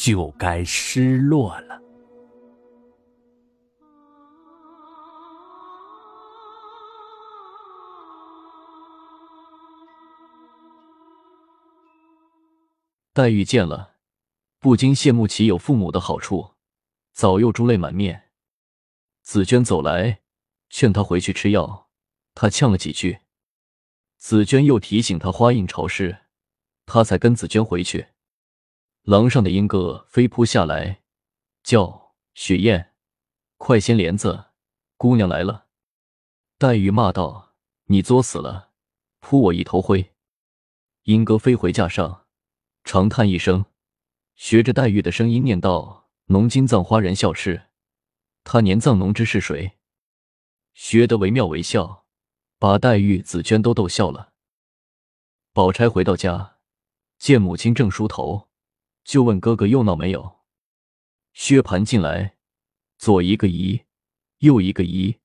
就该失落了。黛玉见了，不禁羡慕其有父母的好处，早又珠泪满面。紫娟走来，劝她回去吃药，她呛了几句。紫娟又提醒她花印潮湿，她才跟紫娟回去。廊上的莺歌飞扑下来，叫雪雁，快掀帘子，姑娘来了。黛玉骂道：“你作死了，扑我一头灰！”莺歌飞回架上，长叹一声，学着黛玉的声音念道：“侬今葬花人笑痴，他年葬侬知是谁？”学得惟妙惟肖，把黛玉、紫娟都逗笑了。宝钗回到家，见母亲正梳头。就问哥哥又闹没有？薛蟠进来，左一个姨，右一个姨，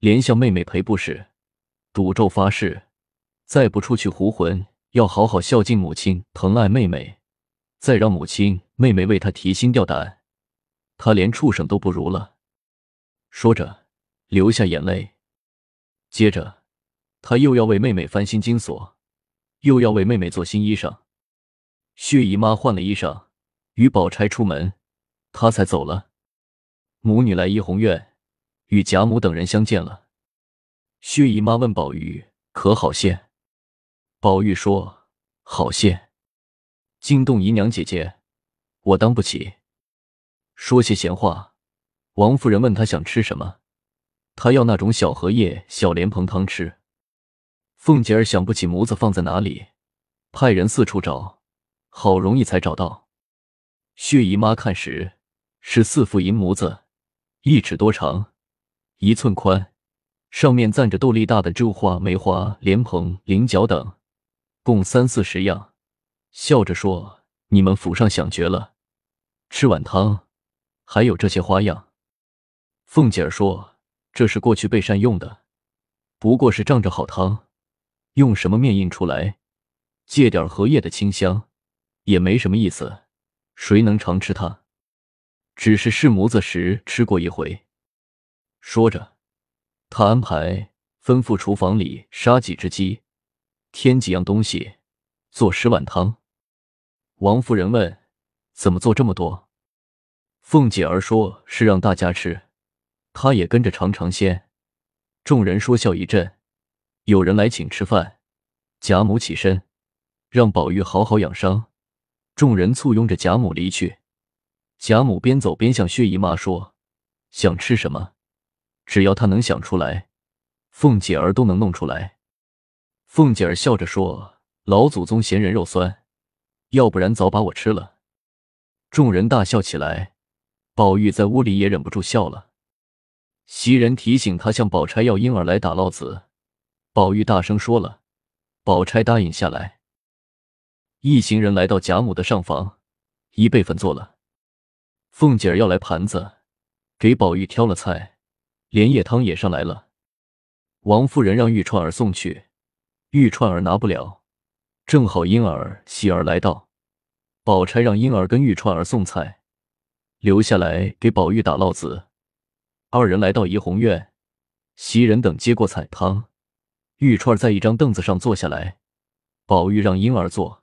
连向妹妹赔不是，赌咒发誓，再不出去胡混，要好好孝敬母亲，疼爱妹妹，再让母亲、妹妹为他提心吊胆，他连畜生都不如了。说着，流下眼泪。接着，他又要为妹妹翻新金锁，又要为妹妹做新衣裳。薛姨妈换了衣裳，与宝钗出门，她才走了。母女来怡红院，与贾母等人相见了。薛姨妈问宝玉可好些？宝玉说好些。惊动姨娘姐姐，我当不起。说些闲话。王夫人问她想吃什么，她要那种小荷叶、小莲蓬汤吃。凤姐儿想不起模子放在哪里，派人四处找。好容易才找到，薛姨妈看时是四副银模子，一尺多长，一寸宽，上面赞着豆粒大的珠花、梅花、莲蓬、菱角等，共三四十样。笑着说：“你们府上想绝了，吃碗汤还有这些花样。”凤姐儿说：“这是过去备膳用的，不过是仗着好汤，用什么面印出来，借点荷叶的清香。”也没什么意思，谁能常吃它？只是试模子时吃过一回。说着，他安排吩咐厨房里杀几只鸡，添几样东西，做十碗汤。王夫人问：“怎么做这么多？”凤姐儿说：“是让大家吃，她也跟着尝尝鲜。”众人说笑一阵。有人来请吃饭，贾母起身，让宝玉好好养伤。众人簇拥着贾母离去，贾母边走边向薛姨妈说：“想吃什么，只要她能想出来，凤姐儿都能弄出来。”凤姐儿笑着说：“老祖宗嫌人肉酸，要不然早把我吃了。”众人大笑起来，宝玉在屋里也忍不住笑了。袭人提醒他向宝钗要婴儿来打烙子，宝玉大声说了，宝钗答应下来。一行人来到贾母的上房，一辈分坐了。凤姐儿要来盘子，给宝玉挑了菜，连夜汤也上来了。王夫人让玉串儿送去，玉串儿拿不了，正好婴儿、喜儿来到，宝钗让婴儿跟玉串儿送菜，留下来给宝玉打烙子。二人来到怡红院，袭人等接过菜汤，玉串在一张凳子上坐下来，宝玉让婴儿坐。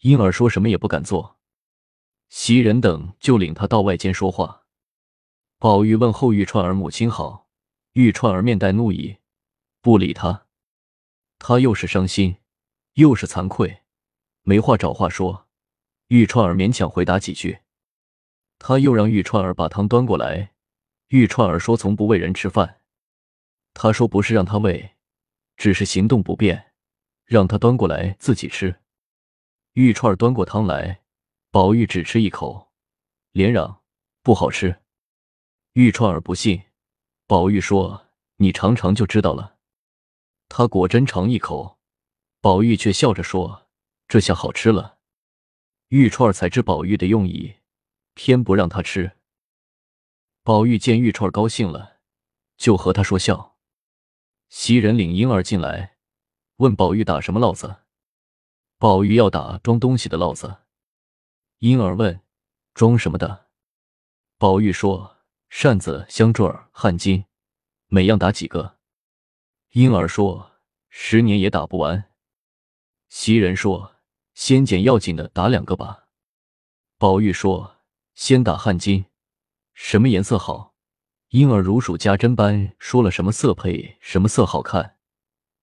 婴儿说什么也不敢做，袭人等就领他到外间说话。宝玉问候玉钏儿母亲好，玉钏儿面带怒意，不理他。他又是伤心，又是惭愧，没话找话说。玉钏儿勉强回答几句，他又让玉钏儿把汤端过来。玉钏儿说从不喂人吃饭。他说不是让他喂，只是行动不便，让他端过来自己吃。玉串端过汤来，宝玉只吃一口，连嚷不好吃。玉串儿不信，宝玉说：“你尝尝就知道了。”他果真尝一口，宝玉却笑着说：“这下好吃了。”玉串儿才知宝玉的用意，偏不让他吃。宝玉见玉串儿高兴了，就和他说笑。袭人领婴儿进来，问宝玉打什么烙子。宝玉要打装东西的烙子。婴儿问：“装什么的？”宝玉说。扇子、香坠儿、汗巾，每样打几个？婴儿说：“十年也打不完。”袭人说：“先捡要紧的打两个吧。”宝玉说：“先打汗巾，什么颜色好？”婴儿如数家珍般说了什么色配，什么色好看，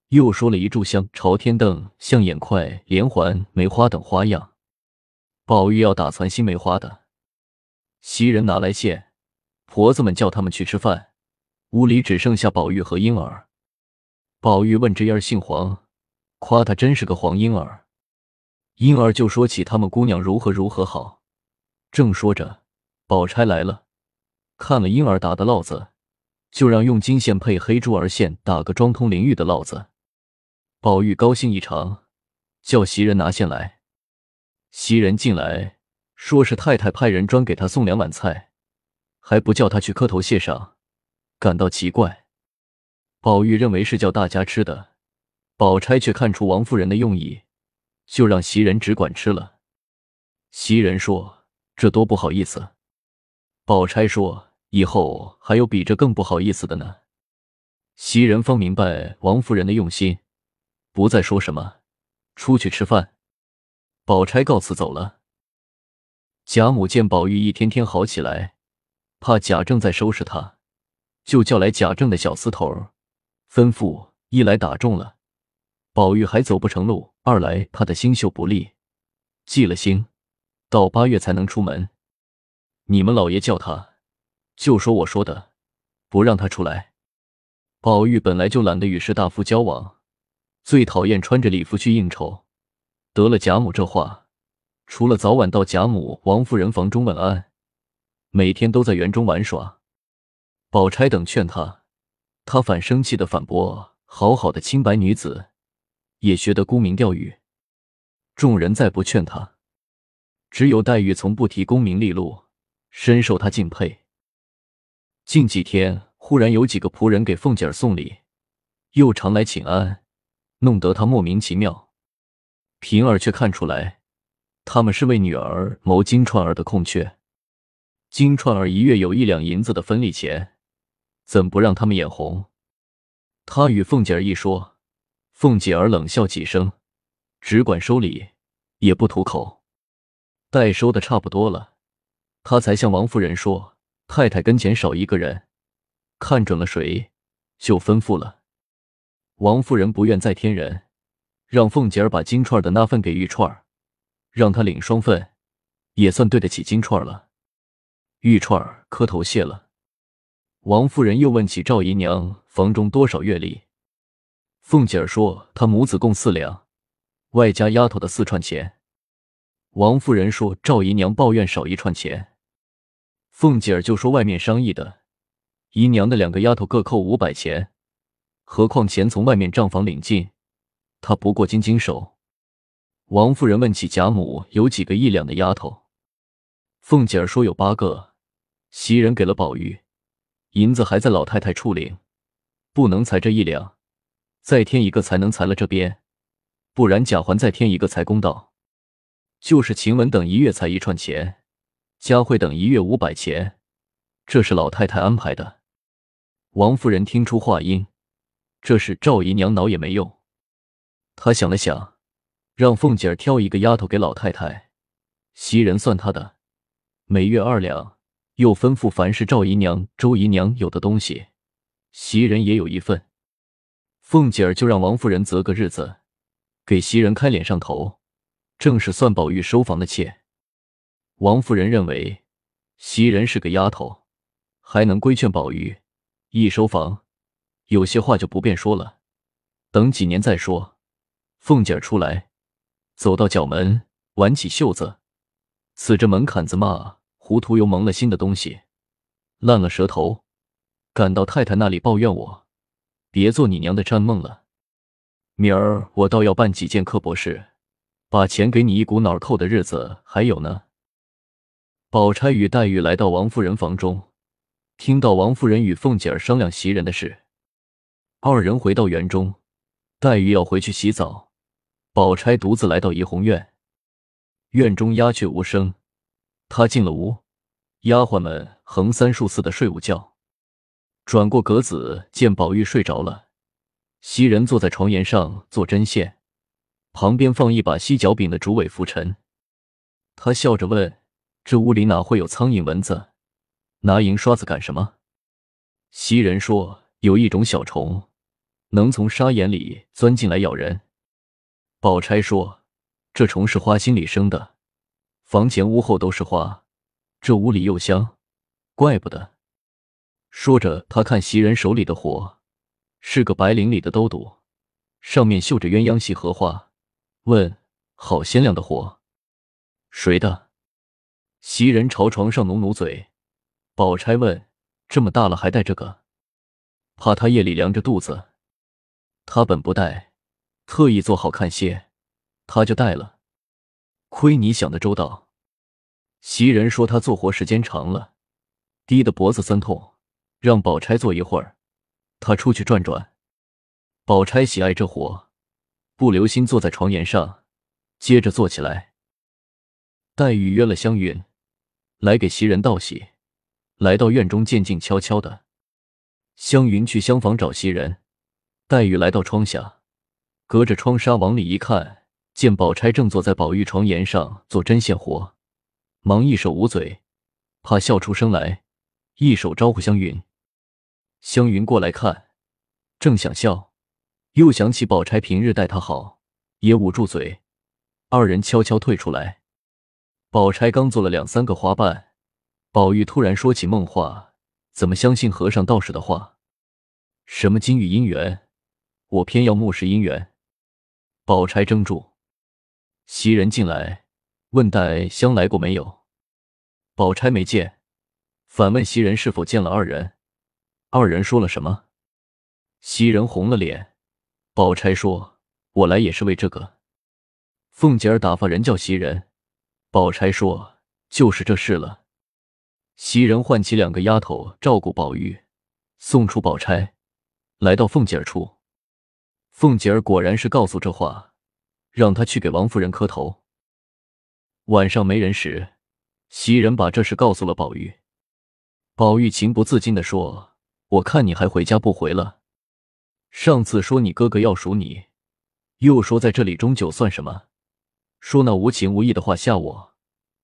又说了一炷香、朝天凳、象眼块、连环、梅花等花样。宝玉要打攒心梅花的，袭人拿来线。婆子们叫他们去吃饭，屋里只剩下宝玉和婴儿。宝玉问这样姓黄，夸他真是个黄婴儿。婴儿就说起他们姑娘如何如何好。正说着，宝钗来了，看了婴儿打的烙子，就让用金线配黑珠儿线打个装通灵玉的烙子。宝玉高兴异常，叫袭人拿线来。袭人进来，说是太太派人专给他送两碗菜。还不叫他去磕头谢赏，感到奇怪。宝玉认为是叫大家吃的，宝钗却看出王夫人的用意，就让袭人只管吃了。袭人说：“这多不好意思。”宝钗说：“以后还有比这更不好意思的呢。”袭人方明白王夫人的用心，不再说什么，出去吃饭。宝钗告辞走了。贾母见宝玉一天天好起来。怕贾政在收拾他，就叫来贾政的小厮头，吩咐：一来打中了，宝玉还走不成路；二来怕他星宿不利，忌了星，到八月才能出门。你们老爷叫他，就说我说的，不让他出来。宝玉本来就懒得与士大夫交往，最讨厌穿着礼服去应酬。得了贾母这话，除了早晚到贾母、王夫人房中问安。每天都在园中玩耍，宝钗等劝他，他反生气的反驳：“好好的清白女子，也学得沽名钓誉。”众人再不劝他，只有黛玉从不提功名利禄，深受他敬佩。近几天忽然有几个仆人给凤姐儿送礼，又常来请安，弄得他莫名其妙。平儿却看出来，他们是为女儿谋金钏儿的空缺。金钏儿一月有一两银子的分利钱，怎不让他们眼红？他与凤姐儿一说，凤姐儿冷笑几声，只管收礼，也不吐口。待收的差不多了，他才向王夫人说：“太太跟前少一个人，看准了谁，就吩咐了。”王夫人不愿再添人，让凤姐儿把金钏的那份给玉钏儿，让她领双份，也算对得起金钏儿了。玉钏儿磕头谢了，王夫人又问起赵姨娘房中多少月例，凤姐儿说她母子共四两，外加丫头的四串钱。王夫人说赵姨娘抱怨少一串钱，凤姐儿就说外面商议的，姨娘的两个丫头各扣五百钱，何况钱从外面账房领进，他不过经经手。王夫人问起贾母有几个一两的丫头。凤姐儿说有八个，袭人给了宝玉，银子还在老太太处领，不能裁这一两，再添一个才能裁了这边，不然贾环再添一个才公道。就是晴雯等一月才一串钱，佳慧等一月五百钱，这是老太太安排的。王夫人听出话音，这事赵姨娘恼也没用。她想了想，让凤姐儿挑一个丫头给老太太，袭人算她的。每月二两，又吩咐凡是赵姨娘、周姨娘有的东西，袭人也有一份。凤姐儿就让王夫人择个日子，给袭人开脸上头，正是算宝玉收房的妾。王夫人认为袭人是个丫头，还能规劝宝玉，一收房，有些话就不便说了，等几年再说。凤姐儿出来，走到角门，挽起袖子，刺着门槛子骂。糊涂又蒙了心的东西，烂了舌头，赶到太太那里抱怨我，别做你娘的占梦了。明儿我倒要办几件刻博士，把钱给你一股脑扣的日子还有呢。宝钗与黛玉来到王夫人房中，听到王夫人与凤姐儿商量袭人的事，二人回到园中，黛玉要回去洗澡，宝钗独自来到怡红院。院中鸦雀无声，她进了屋，丫鬟们横三竖四的睡午觉。转过格子，见宝玉睡着了。袭人坐在床沿上做针线，旁边放一把犀角柄的竹尾拂尘。他笑着问：“这屋里哪会有苍蝇蚊子？拿银刷子干什么？”袭人说：“有一种小虫，能从沙眼里钻进来咬人。”宝钗说：“这虫是花心里生的，房前屋后都是花，这屋里又香，怪不得。”说着，他看袭人手里的火。是个白绫里的兜肚，上面绣着鸳鸯戏荷花。问：好鲜亮的火，谁的？袭人朝床上努努嘴。宝钗问：这么大了还带这个？怕他夜里凉着肚子。他本不戴，特意做好看些，他就戴了。亏你想的周到。袭人说他做活时间长了，低的脖子酸痛，让宝钗坐一会儿。他出去转转，宝钗喜爱这活，不留心坐在床沿上，接着坐起来。黛玉约了湘云来给袭人道喜，来到院中渐静悄悄的。湘云去厢房找袭人，黛玉来到窗下，隔着窗纱往里一看，见宝钗正坐在宝玉床沿上做针线活，忙一手捂嘴，怕笑出声来，一手招呼湘云。湘云过来看，正想笑，又想起宝钗平日待她好，也捂住嘴。二人悄悄退出来。宝钗刚做了两三个花瓣，宝玉突然说起梦话，怎么相信和尚道士的话？什么金玉姻缘，我偏要木石姻缘。宝钗怔住。袭人进来，问黛香来过没有？宝钗没见，反问袭人是否见了二人。二人说了什么？袭人红了脸。宝钗说：“我来也是为这个。”凤姐儿打发人叫袭人。宝钗说：“就是这事了。”袭人唤起两个丫头照顾宝玉，送出宝钗，来到凤姐儿处。凤姐儿果然是告诉这话，让她去给王夫人磕头。晚上没人时，袭人把这事告诉了宝玉。宝玉情不自禁的说。我看你还回家不回了？上次说你哥哥要赎你，又说在这里终酒算什么？说那无情无义的话吓我。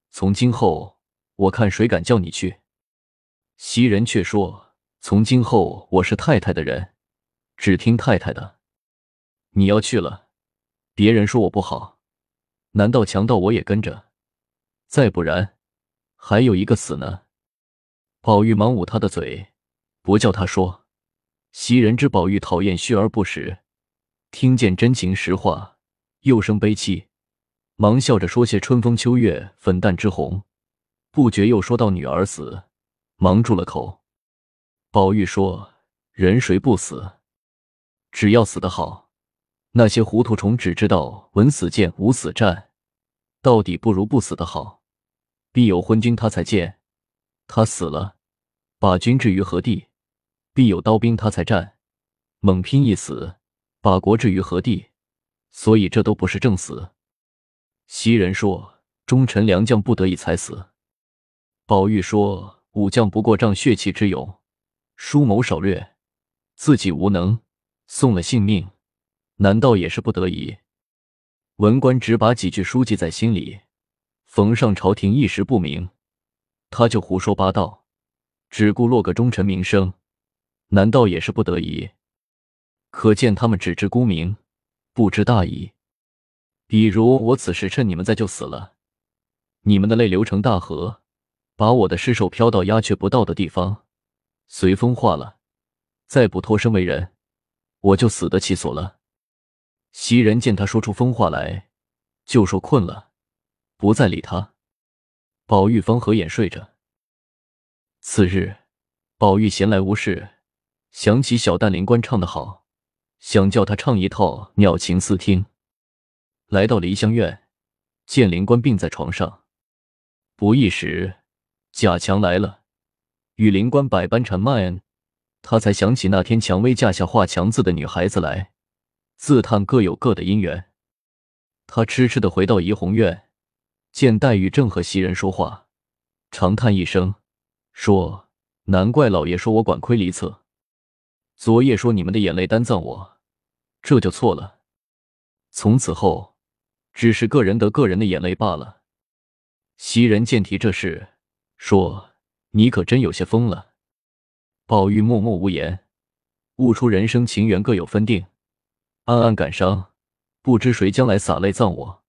从今后，我看谁敢叫你去？袭人却说：从今后我是太太的人，只听太太的。你要去了，别人说我不好，难道强盗我也跟着？再不然，还有一个死呢。宝玉忙捂他的嘴。不叫他说，袭人知宝玉讨厌虚而不实，听见真情实话，又生悲戚，忙笑着说些春风秋月粉淡之红，不觉又说到女儿死，忙住了口。宝玉说：“人谁不死？只要死得好。那些糊涂虫只知道闻死谏无死战，到底不如不死的好。必有昏君他才见，他死了，把君置于何地？”必有刀兵，他才战，猛拼一死，把国置于何地？所以这都不是正死。袭人说：“忠臣良将不得已才死。”宝玉说：“武将不过仗血气之勇，疏谋少略，自己无能，送了性命，难道也是不得已？”文官只把几句书记在心里，逢上朝廷一时不明，他就胡说八道，只顾落个忠臣名声。难道也是不得已？可见他们只知沽名，不知大义。比如我此时趁你们在就死了，你们的泪流成大河，把我的尸首漂到鸦雀不到的地方，随风化了，再不脱身为人，我就死得其所了。袭人见他说出疯话来，就说困了，不再理他。宝玉方合眼睡着。次日，宝玉闲来无事，想起小旦灵官唱得好，想叫他唱一套《鸟情思听》。来到梨香院，见灵官病在床上，不一时，贾强来了，与灵官百般缠麦，他才想起那天蔷薇架下画强字的女孩子来，自叹各有各的姻缘。他痴痴的回到怡红院，见黛玉正和袭人说话，长叹一声，说：“难怪老爷说我管窥离侧，昨夜说你们的眼泪担葬我，这就错了。从此后，只是个人得个人的眼泪罢了。”袭人见提这事，说：“你可真有些疯了。”宝玉默默无言，悟出人生情缘各有分定，暗暗感伤。不知谁将来洒泪葬我。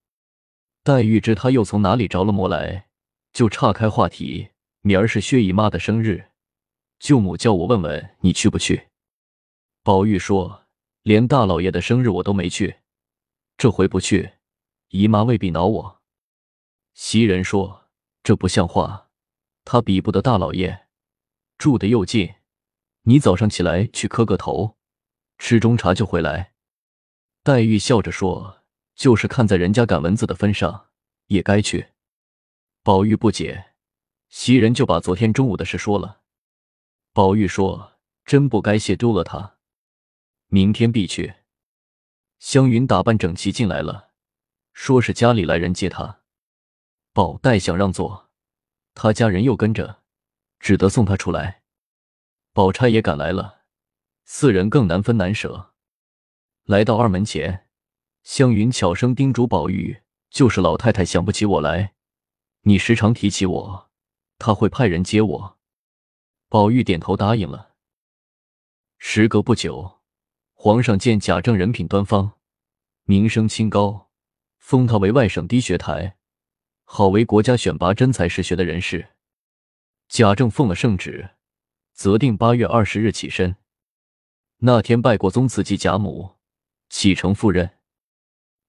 黛玉知他又从哪里着了魔来，就岔开话题：“明儿是薛姨妈的生日，舅母叫我问问你去不去。”宝玉说：“连大老爷的生日我都没去，这回不去，姨妈未必恼我。”袭人说：“这不像话，他比不得大老爷，住的又近，你早上起来去磕个头，吃中茶就回来。”黛玉笑着说：“就是看在人家赶蚊子的分上，也该去。”宝玉不解，袭人就把昨天中午的事说了。宝玉说：“真不该谢丢了他，明天必去。”湘云打扮整齐进来了，说是家里来人接他。宝黛想让座，他家人又跟着，只得送他出来。宝钗也赶来了，四人更难分难舍。来到二门前，湘云悄声叮嘱宝玉：“就是老太太想不起我来，你时常提起我，她会派人接我。”宝玉点头答应了。时隔不久，皇上见贾政人品端方，名声清高，封他为外省低学台，好为国家选拔真才实学的人士。贾政奉了圣旨，择定八月二十日起身。那天拜过宗祠祭贾母。启程赴任，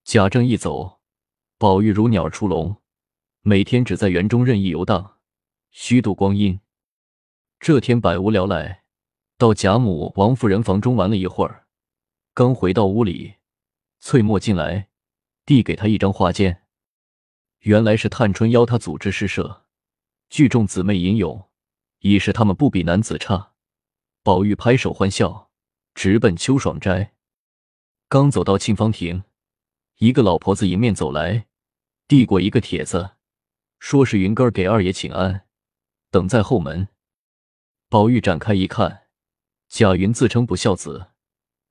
贾政一走，宝玉如鸟出笼，每天只在园中任意游荡，虚度光阴。这天百无聊赖，到贾母、王夫人房中玩了一会儿，刚回到屋里，翠墨进来，递给他一张画笺，原来是探春邀他组织诗社，聚众姊妹吟咏，以示他们不比男子差。宝玉拍手欢笑，直奔秋爽斋。刚走到沁芳亭，一个老婆子迎面走来，递过一个帖子，说是云哥儿给二爷请安，等在后门。宝玉展开一看，贾云自称不孝子，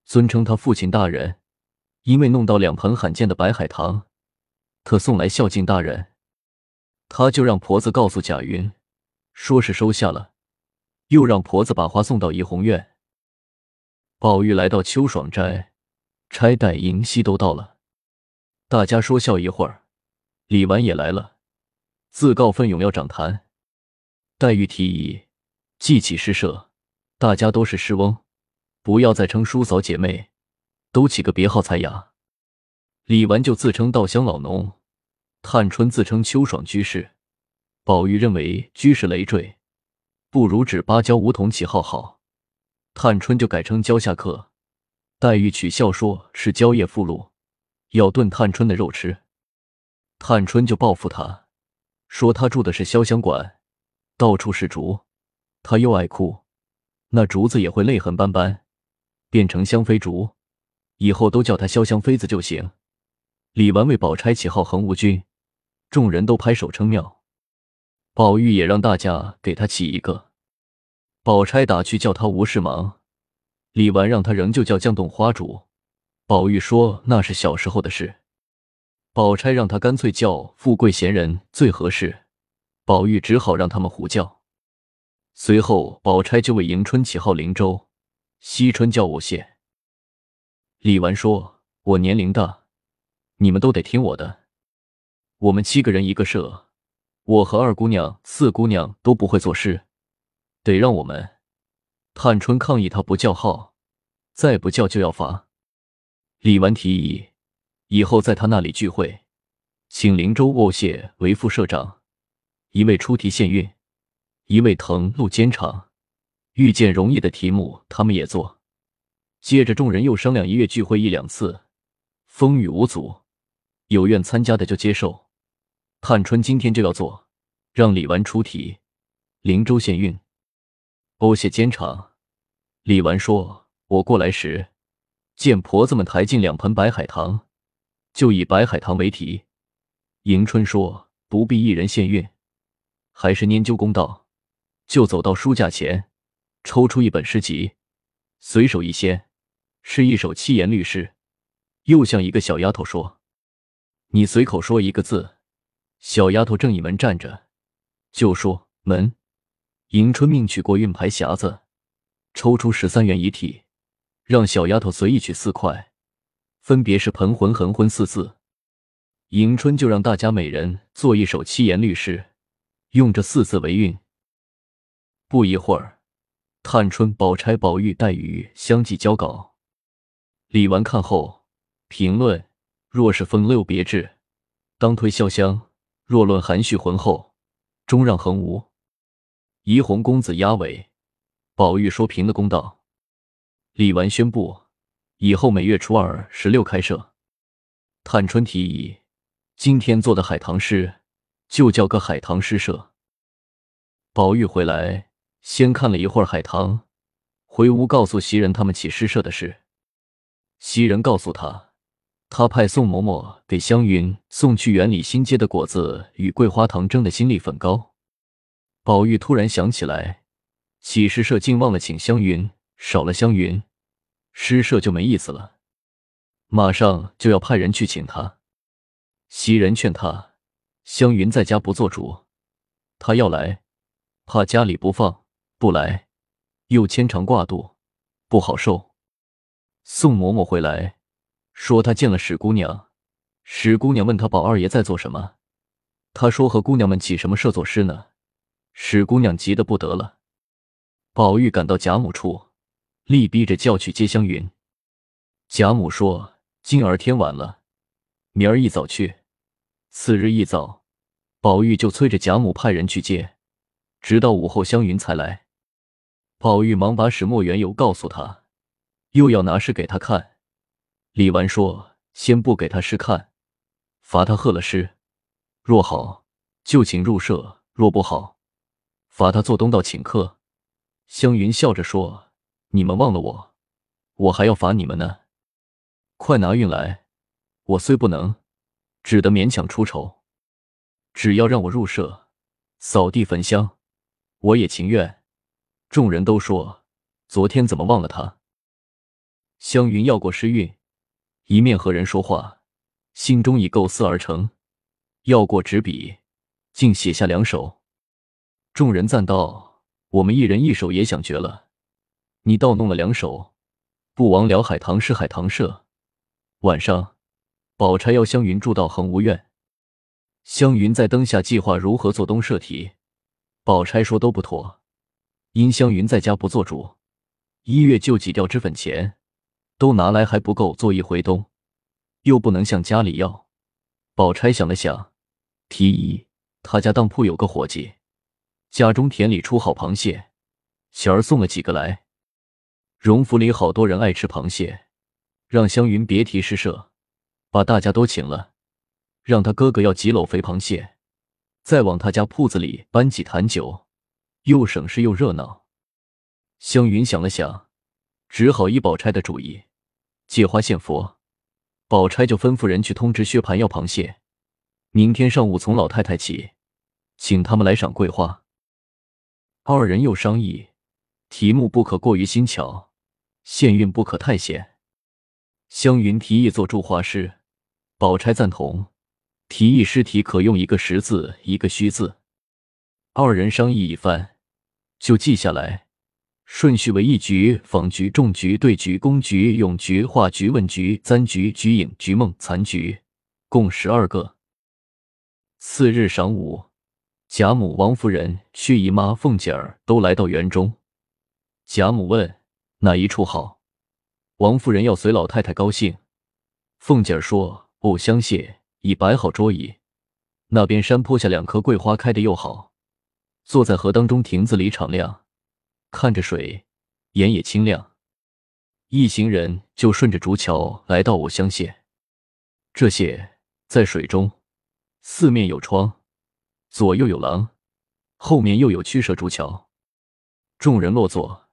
尊称他父亲大人，因为弄到两盆罕见的白海棠，特送来孝敬大人。他就让婆子告诉贾云，说是收下了，又让婆子把花送到怡红院。宝玉来到秋爽斋。钗、黛、迎曦都到了，大家说笑一会儿。李纨也来了，自告奋勇要掌坛。黛玉提议，记起诗社，大家都是诗翁，不要再称叔嫂姐妹，都起个别号才雅。李纨就自称稻香老农，探春自称秋爽居士。宝玉认为居士累赘，不如指芭蕉梧桐起号好。探春就改称蕉下客。黛玉取笑说：“是蕉叶附录，要炖探春的肉吃。”探春就报复他，说他住的是潇湘馆，到处是竹，他又爱哭，那竹子也会泪痕斑斑，变成香妃竹，以后都叫他潇湘妃子就行。李纨为宝钗起号恒无君，众人都拍手称妙。宝玉也让大家给他起一个，宝钗打趣叫他无事忙。李纨让他仍旧叫绛洞花主，宝玉说那是小时候的事。宝钗让他干脆叫富贵闲人最合适，宝玉只好让他们胡叫。随后，宝钗就为迎春起号灵州，惜春叫我谢。李纨说：“我年龄大，你们都得听我的。我们七个人一个社，我和二姑娘、四姑娘都不会作诗，得让我们。”探春抗议他不叫号，再不叫就要罚。李纨提议以后在他那里聚会，请灵州握谢为副社长，一位出题献韵，一位誊录监场，遇见容易的题目，他们也做。接着，众人又商量，一月聚会一两次，风雨无阻，有愿参加的就接受。探春今天就要做，让李纨出题。灵州县运，欧谢监场。李纨说：“我过来时，见婆子们抬进两盆白海棠，就以白海棠为题。”迎春说：“不必一人献韵，还是研究公道，就走到书架前，抽出一本诗集，随手一掀。”是一首七言律诗，又向一个小丫头说：“你随口说一个字。”小丫头正倚门站着，就说：“门。”迎春命取过运牌匣子，抽出十三元一屉，让小丫头随意取四块，分别是“盆魂横浑”四字。迎春就让大家每人做一首七言律诗，用这四字为韵。不一会儿，探春、宝钗、宝玉、黛玉相继交稿。李纨看后评论：若是风流别致，当推潇湘；若论含蓄浑厚，终让横无。怡红公子押尾，宝玉说评的公道。李纨宣布以后每月初二、十六开设。探春提议，今天做的海棠诗就叫个海棠诗社。宝玉回来先看了一会儿海棠，回屋告诉袭人他们起诗社的事。袭人告诉他，他派宋嬷嬷给湘云送去园里新结的果子与桂花糖蒸的新粒粉糕。宝玉突然想起来，起诗社竟忘了请湘云，少了湘云，诗社就没意思了。马上就要派人去请他。袭人劝他，湘云在家不做主，他要来，怕家里不放；不来，又牵肠挂肚，不好受。宋嬷嬷回来，说她见了史姑娘。史姑娘问她宝二爷在做什么，她说和姑娘们起什么社作诗呢。史姑娘急得不得了。宝玉赶到贾母处，力逼着叫去接湘云。贾母说：“今儿天晚了，明儿一早去。”次日一早，宝玉就催着贾母派人去接，直到午后湘云才来。宝玉忙把始末缘由告诉他。又要拿诗给他看，李纨说：“先不给他诗看，罚他贺了诗。若好，就请入社；若不好，罚他做东道请客。”湘云笑着说：“你们忘了我，我还要罚你们呢。快拿运来，我虽不能，只得勉强出丑。只要让我入社，扫地焚香，我也情愿。”众人都说：“昨天怎么忘了他？”湘云要过诗韵，一面和人说话，心中已构思而成。要过纸笔，竟写下两首。众人赞道：“我们一人一首也想绝了，你倒弄了两首，不枉了海棠诗海棠社。”晚上，宝钗邀湘云住到恒芜苑。湘云在灯下计划如何做东社题，宝钗说都不妥，因湘云在家不做主，一月就几吊脂粉钱。都拿来还不够做一回冬，又不能向家里要。宝钗想了想，提议他家当铺有个伙计，家中田里出好螃蟹，小儿送了几个来。荣府里好多人爱吃螃蟹，让湘云别提诗社，把大家都请了，让他哥哥要几篓肥螃蟹，再往他家铺子里搬几坛酒，又省事又热闹。湘云想了想。只好依宝钗的主意，借花献佛。宝钗就吩咐人去通知薛蟠要螃蟹，明天上午从老太太起，请他们来赏桂花。二人又商议，题目不可过于新巧，限韵不可太险。湘云提议做祝花诗，宝钗赞同，提议诗题可用一个实字，一个虚字。二人商议一番，就记下来。顺序为一局、仿局、中局、对局、公局、咏局、画局、问局、簪局、局影、局梦、残局，共十二个。次日晌午，贾母、王夫人、薛姨妈、凤姐儿都来到园中。贾母问哪一处好，王夫人要随老太太高兴。凤姐儿说：“藕香榭已摆好桌椅，那边山坡下两棵桂花开的又好。”坐在河当中亭子里敞亮，看着水，眼也清亮。一行人就顺着竹桥来到藕香榭。这榭在水中，四面有窗，左右有廊，后面又有曲折竹桥。众人落座，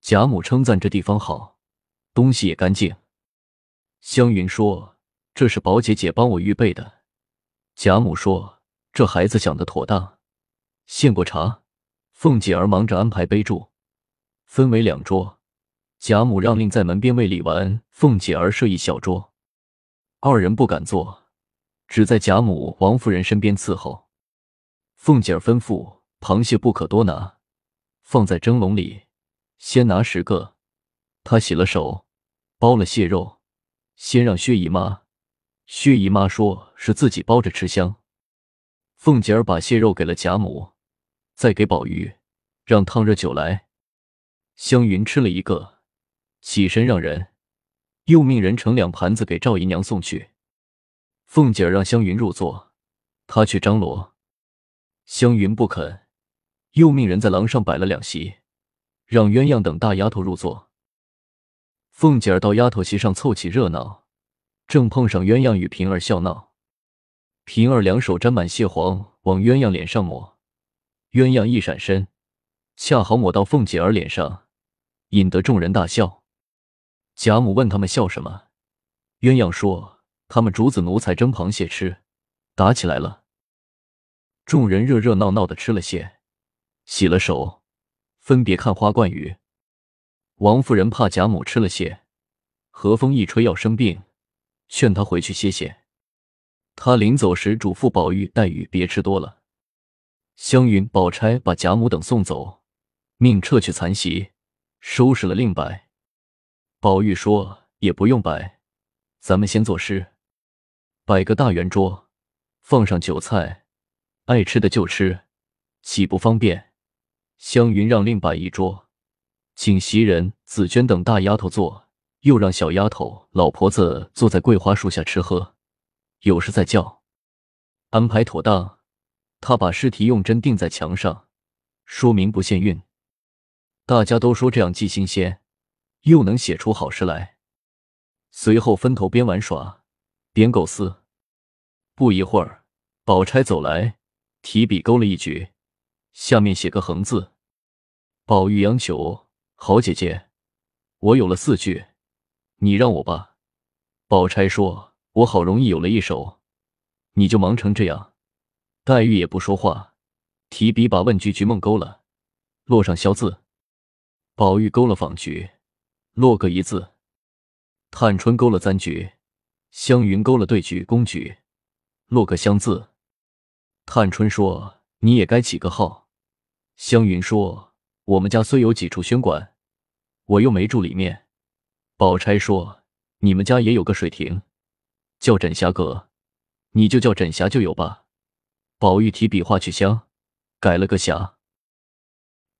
贾母称赞这地方好，东西也干净。湘云说：“这是宝姐姐帮我预备的。”贾母说：“这孩子想的妥当。”献过茶，凤姐儿忙着安排杯箸，分为两桌。贾母让令在门边为李纨、凤姐儿设一小桌，二人不敢坐，只在贾母、王夫人身边伺候。凤姐儿吩咐螃蟹不可多拿，放在蒸笼里，先拿十个。她洗了手，包了蟹肉，先让薛姨妈。薛姨妈说是自己包着吃香。凤姐儿把蟹肉给了贾母，再给宝玉，让烫热酒来。湘云吃了一个。起身让人，又命人盛两盘子给赵姨娘送去。凤姐儿让湘云入座，她去张罗。湘云不肯，又命人在廊上摆了两席，让鸳鸯等大丫头入座。凤姐儿到丫头席上凑起热闹，正碰上鸳鸯与平儿笑闹。平儿两手沾满蟹黄往鸳鸯脸上抹，鸳鸯一闪身，恰好抹到凤姐儿脸上，引得众人大笑。贾母问他们笑什么，鸳鸯说：“他们主子奴才蒸螃蟹吃，打起来了。”众人热热闹闹的吃了蟹，洗了手，分别看花冠雨。王夫人怕贾母吃了蟹，和风一吹要生病，劝她回去歇歇。她临走时嘱咐宝玉、黛玉别吃多了。湘云、宝钗把贾母等送走，命撤去残席，收拾了令摆。宝玉说：“也不用摆，咱们先作诗，摆个大圆桌，放上酒菜，爱吃的就吃，岂不方便？”湘云让另摆一桌，请袭人、紫娟等大丫头坐，又让小丫头、老婆子坐在桂花树下吃喝，有事再叫。安排妥当，他把诗题用针钉在墙上，说明不限韵。大家都说这样既新鲜。又能写出好诗来。随后分头边玩耍边构思。不一会儿，宝钗走来，提笔勾了一局，下面写个横字。宝玉央求：“好姐姐，我有了四句，你让我吧。”宝钗说：“我好容易有了一首，你就忙成这样。”黛玉也不说话，提笔把问句句梦勾了，落上消字。宝玉勾了仿菊。落个一字，探春勾了簪局，湘云勾了对局公局，落个香字。探春说：“你也该起个号。”湘云说：“我们家虽有几处轩馆，我又没住里面。”宝钗说：“你们家也有个水亭，叫枕霞阁，你就叫枕霞就有吧。”宝玉提笔画去香，改了个霞。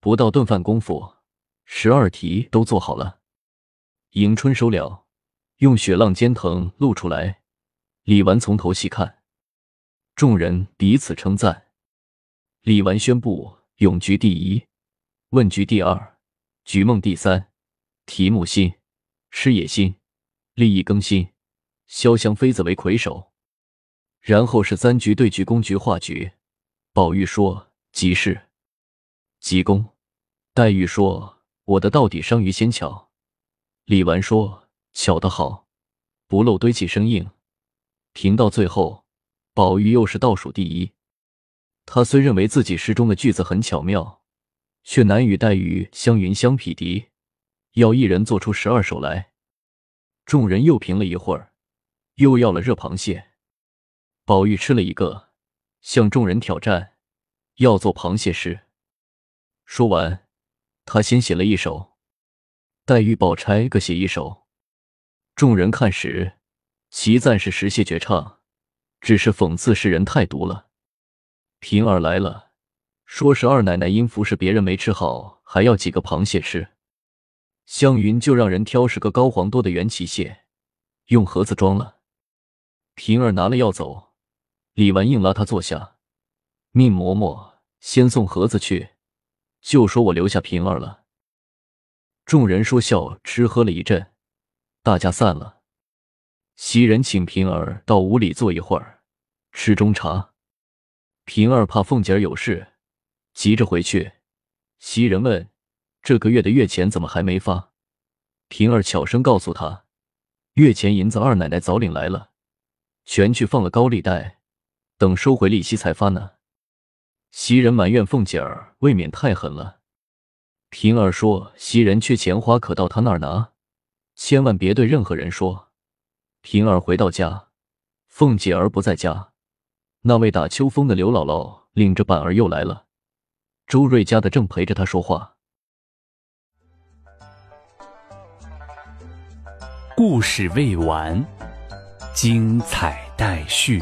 不到顿饭功夫，十二题都做好了。迎春收了，用雪浪尖藤露出来。李纨从头细看，众人彼此称赞。李纨宣布咏菊第一，问菊第二，菊梦第三。题目新，诗也新，立意更新。潇湘妃子为魁首，然后是三菊对菊公菊画菊。宝玉说：“即是。”吉公。黛玉说：“我的到底伤于仙巧。”李纨说：“巧得好，不漏堆砌生硬。”评到最后，宝玉又是倒数第一。他虽认为自己诗中的句子很巧妙，却难与黛玉、湘云相匹敌，要一人做出十二首来。众人又评了一会儿，又要了热螃蟹。宝玉吃了一个，向众人挑战，要做螃蟹诗。说完，他先写了一首。黛玉、宝钗各写一首，众人看时，齐赞是实谢绝唱，只是讽刺世人太毒了。平儿来了，说是二奶奶因服侍别人没吃好，还要几个螃蟹吃。湘云就让人挑十个膏黄多的元齐蟹，用盒子装了。平儿拿了要走，李纨硬拉她坐下，命嬷嬷、先送盒子去，就说我留下平儿了。众人说笑，吃喝了一阵，大家散了。袭人请平儿到屋里坐一会儿，吃中茶。平儿怕凤姐儿有事，急着回去。袭人问：“这个月的月钱怎么还没发？”平儿悄声告诉他：“月钱银子二奶奶早领来了，全去放了高利贷，等收回利息才发呢。”袭人埋怨凤姐儿未免太狠了。平儿说：“袭人缺钱花，可到他那儿拿，千万别对任何人说。”平儿回到家，凤姐儿不在家。那位打秋风的刘姥姥领着板儿又来了，周瑞家的正陪着他说话。故事未完，精彩待续。